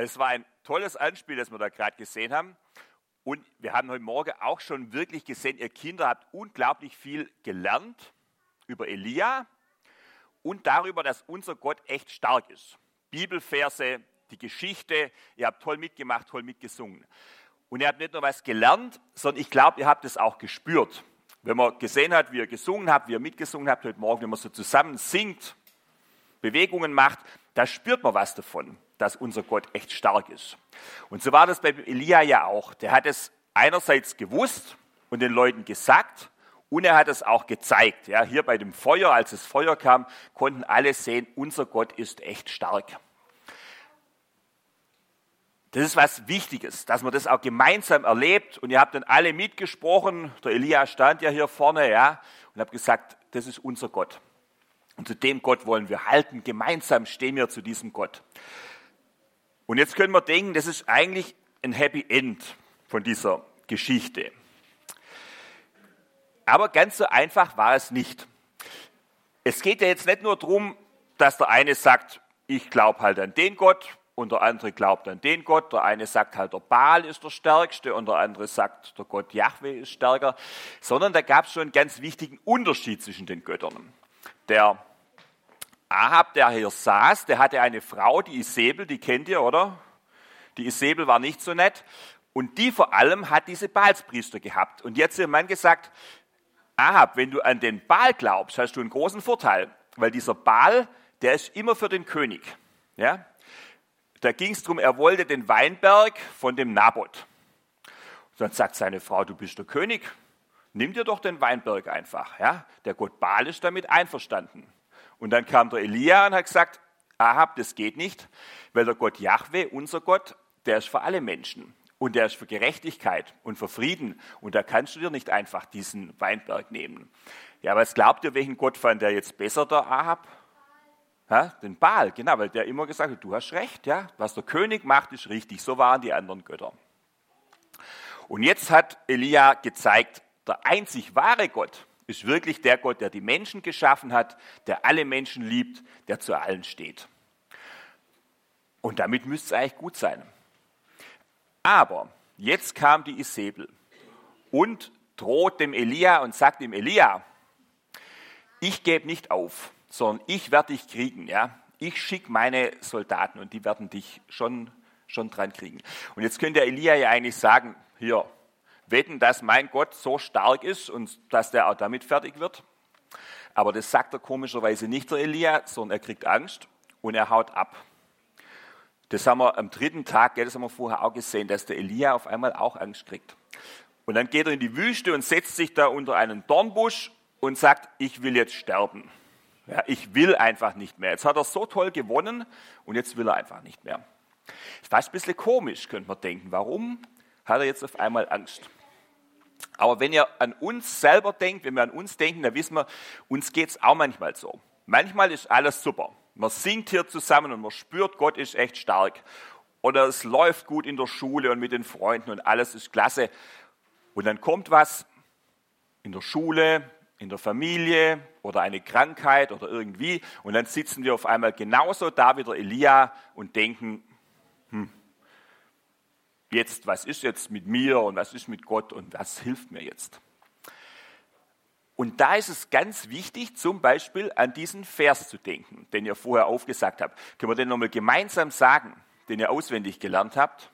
Also es war ein tolles Anspiel, das wir da gerade gesehen haben. Und wir haben heute Morgen auch schon wirklich gesehen, ihr Kinder habt unglaublich viel gelernt über Elia und darüber, dass unser Gott echt stark ist. Bibelverse, die Geschichte, ihr habt toll mitgemacht, toll mitgesungen. Und ihr habt nicht nur was gelernt, sondern ich glaube, ihr habt es auch gespürt. Wenn man gesehen hat, wie ihr gesungen habt, wie ihr mitgesungen habt heute Morgen, wenn man so zusammen singt, Bewegungen macht, da spürt man was davon, dass unser Gott echt stark ist. Und so war das bei Elia ja auch. Der hat es einerseits gewusst und den Leuten gesagt und er hat es auch gezeigt. Ja, hier bei dem Feuer, als das Feuer kam, konnten alle sehen, unser Gott ist echt stark. Das ist was Wichtiges, dass man das auch gemeinsam erlebt. Und ihr habt dann alle mitgesprochen. Der Elia stand ja hier vorne, ja, und habt gesagt, das ist unser Gott. Und zu dem Gott wollen wir halten. Gemeinsam stehen wir zu diesem Gott. Und jetzt können wir denken, das ist eigentlich ein Happy End von dieser Geschichte. Aber ganz so einfach war es nicht. Es geht ja jetzt nicht nur darum, dass der eine sagt, ich glaube halt an den Gott und der andere glaubt an den Gott. Der eine sagt halt, der Baal ist der Stärkste und der andere sagt, der Gott Yahweh ist stärker. Sondern da gab es schon einen ganz wichtigen Unterschied zwischen den Göttern. Der Ahab, der hier saß, der hatte eine Frau, die Isabel, die kennt ihr, oder? Die Isabel war nicht so nett. Und die vor allem hat diese Baalspriester gehabt. Und jetzt hat ihr Mann gesagt, Ahab, wenn du an den Baal glaubst, hast du einen großen Vorteil, weil dieser Baal, der ist immer für den König. Ja? Da ging es darum, er wollte den Weinberg von dem Naboth. Dann sagt seine Frau, du bist der König, nimm dir doch den Weinberg einfach. Ja? Der Gott Baal ist damit einverstanden. Und dann kam der Elia und hat gesagt, Ahab, das geht nicht, weil der Gott Yahweh, unser Gott, der ist für alle Menschen. Und der ist für Gerechtigkeit und für Frieden. Und da kannst du dir nicht einfach diesen Weinberg nehmen. Ja, was glaubt ihr, welchen Gott fand der jetzt besser, der Ahab? Ja, den Baal, genau, weil der immer gesagt hat, du hast recht, ja, was der König macht, ist richtig. So waren die anderen Götter. Und jetzt hat Elia gezeigt, der einzig wahre Gott, ist wirklich der Gott, der die Menschen geschaffen hat, der alle Menschen liebt, der zu allen steht. Und damit müsste es eigentlich gut sein. Aber jetzt kam die Isabel und droht dem Elia und sagt ihm, Elia, ich gebe nicht auf, sondern ich werde dich kriegen. Ja? Ich schicke meine Soldaten und die werden dich schon, schon dran kriegen. Und jetzt könnte der Elia ja eigentlich sagen, hier, wetten, dass mein Gott so stark ist und dass der auch damit fertig wird. Aber das sagt er komischerweise nicht der Elia, sondern er kriegt Angst und er haut ab. Das haben wir am dritten Tag, das haben wir vorher auch gesehen, dass der Elia auf einmal auch Angst kriegt. Und dann geht er in die Wüste und setzt sich da unter einen Dornbusch und sagt, ich will jetzt sterben. Ja, ich will einfach nicht mehr. Jetzt hat er so toll gewonnen und jetzt will er einfach nicht mehr. Ist fast ein bisschen komisch, könnte man denken. Warum hat er jetzt auf einmal Angst? Aber wenn ihr an uns selber denkt, wenn wir an uns denken, dann wissen wir, uns geht es auch manchmal so. Manchmal ist alles super. Man singt hier zusammen und man spürt, Gott ist echt stark. Oder es läuft gut in der Schule und mit den Freunden und alles ist klasse. Und dann kommt was in der Schule, in der Familie oder eine Krankheit oder irgendwie. Und dann sitzen wir auf einmal genauso da wie der Elia und denken, jetzt, was ist jetzt mit mir und was ist mit Gott und was hilft mir jetzt? Und da ist es ganz wichtig, zum Beispiel an diesen Vers zu denken, den ihr vorher aufgesagt habt. Können wir den nochmal gemeinsam sagen, den ihr auswendig gelernt habt?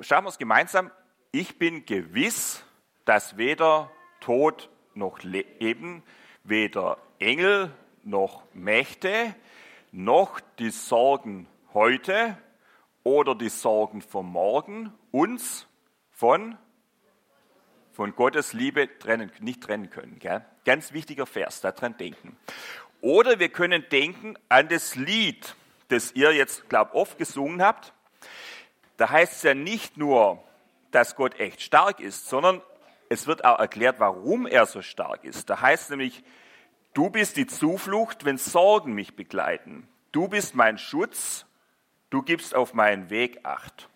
Schauen wir es gemeinsam. Ich bin gewiss, dass weder Tod noch Leben, weder Engel noch Mächte, noch die Sorgen heute oder die Sorgen vom Morgen uns von, von Gottes Liebe trennen, nicht trennen können. Gell? Ganz wichtiger Vers, daran denken. Oder wir können denken an das Lied, das ihr jetzt, glaube oft gesungen habt. Da heißt es ja nicht nur, dass Gott echt stark ist, sondern es wird auch erklärt, warum er so stark ist. Da heißt es nämlich, du bist die Zuflucht, wenn Sorgen mich begleiten. Du bist mein Schutz Du gibst auf meinen Weg acht.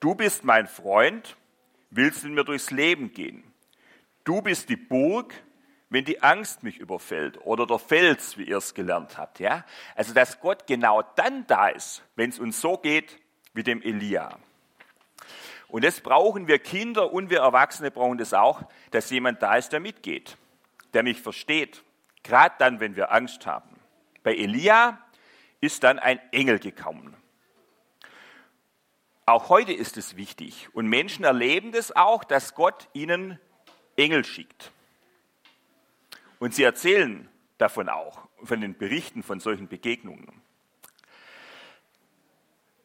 Du bist mein Freund, willst mit mir durchs Leben gehen. Du bist die Burg, wenn die Angst mich überfällt oder der Fels, wie ihr es gelernt habt. Ja? Also, dass Gott genau dann da ist, wenn es uns so geht wie dem Elia. Und das brauchen wir Kinder und wir Erwachsene brauchen das auch, dass jemand da ist, der mitgeht, der mich versteht. Gerade dann, wenn wir Angst haben. Bei Elia ist dann ein Engel gekommen. Auch heute ist es wichtig und Menschen erleben das auch, dass Gott ihnen Engel schickt. Und sie erzählen davon auch, von den Berichten von solchen Begegnungen.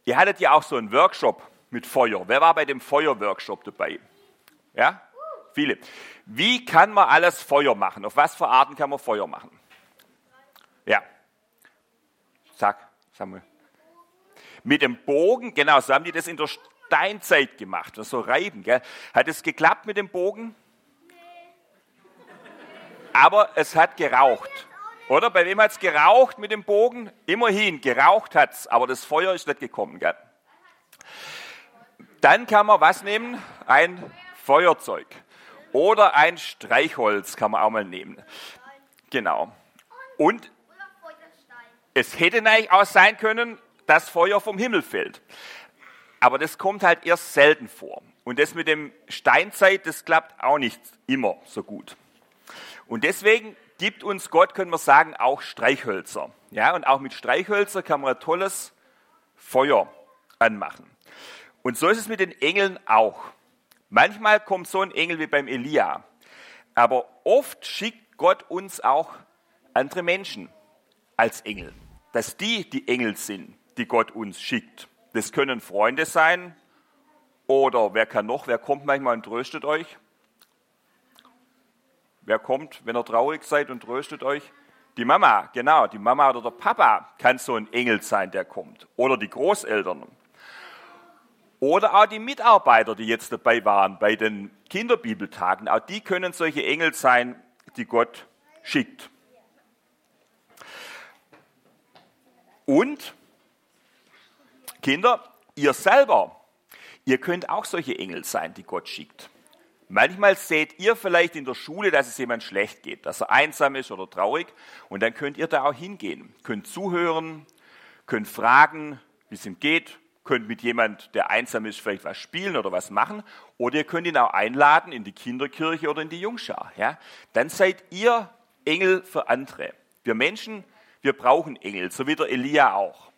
Ihr hattet ja auch so einen Workshop mit Feuer. Wer war bei dem Feuerworkshop dabei? Ja? Viele. Wie kann man alles Feuer machen? Auf was für Arten kann man Feuer machen? Ja. Sag, Samuel. Mit dem Bogen, genau, so haben die das in der Steinzeit gemacht. So reiben, gell? Hat es geklappt mit dem Bogen? aber es hat geraucht. Oder? Bei wem hat es geraucht mit dem Bogen? Immerhin, geraucht hat es, aber das Feuer ist nicht gekommen. Gell? Dann kann man was nehmen? Ein Feuerzeug. Oder ein Streichholz kann man auch mal nehmen. Genau. Und es hätte natürlich auch sein können, dass Feuer vom Himmel fällt. Aber das kommt halt erst selten vor. Und das mit dem Steinzeit, das klappt auch nicht immer so gut. Und deswegen gibt uns Gott, können wir sagen, auch Streichhölzer. Ja, und auch mit Streichhölzer kann man ein tolles Feuer anmachen. Und so ist es mit den Engeln auch. Manchmal kommt so ein Engel wie beim Elia. Aber oft schickt Gott uns auch andere Menschen als Engel. Dass die die Engel sind, die Gott uns schickt. Das können Freunde sein oder wer kann noch, wer kommt manchmal und tröstet euch? Wer kommt, wenn ihr traurig seid und tröstet euch? Die Mama, genau, die Mama oder der Papa kann so ein Engel sein, der kommt. Oder die Großeltern. Oder auch die Mitarbeiter, die jetzt dabei waren bei den Kinderbibeltagen. Auch die können solche Engel sein, die Gott schickt. Und, Kinder, ihr selber, ihr könnt auch solche Engel sein, die Gott schickt. Manchmal seht ihr vielleicht in der Schule, dass es jemand schlecht geht, dass er einsam ist oder traurig und dann könnt ihr da auch hingehen, könnt zuhören, könnt fragen, wie es ihm geht, könnt mit jemand, der einsam ist, vielleicht was spielen oder was machen oder ihr könnt ihn auch einladen in die Kinderkirche oder in die Jungschar. Ja? Dann seid ihr Engel für andere. Wir Menschen, wir brauchen Engel, so wie der Elia auch.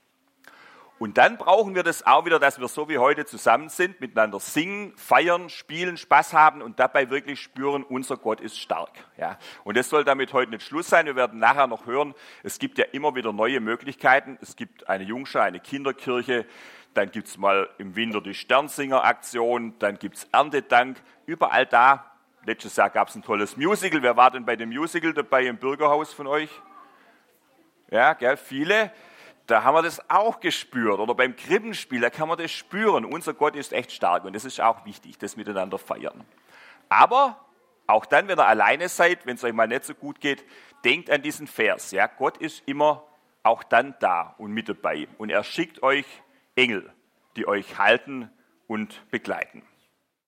Und dann brauchen wir das auch wieder, dass wir so wie heute zusammen sind, miteinander singen, feiern, spielen, Spaß haben und dabei wirklich spüren, unser Gott ist stark. Ja. Und das soll damit heute nicht Schluss sein. Wir werden nachher noch hören, es gibt ja immer wieder neue Möglichkeiten. Es gibt eine Jungschar, eine Kinderkirche, dann gibt es mal im Winter die Sternsinger-Aktion, dann gibt es Erntedank. Überall da, letztes Jahr gab es ein tolles Musical. Wer war denn bei dem Musical dabei im Bürgerhaus von euch? Ja, gell, viele da haben wir das auch gespürt. Oder beim Krippenspiel, da kann man das spüren. Unser Gott ist echt stark und das ist auch wichtig, das miteinander feiern. Aber auch dann, wenn ihr alleine seid, wenn es euch mal nicht so gut geht, denkt an diesen Vers. Ja? Gott ist immer auch dann da und mit dabei. Und er schickt euch Engel, die euch halten und begleiten.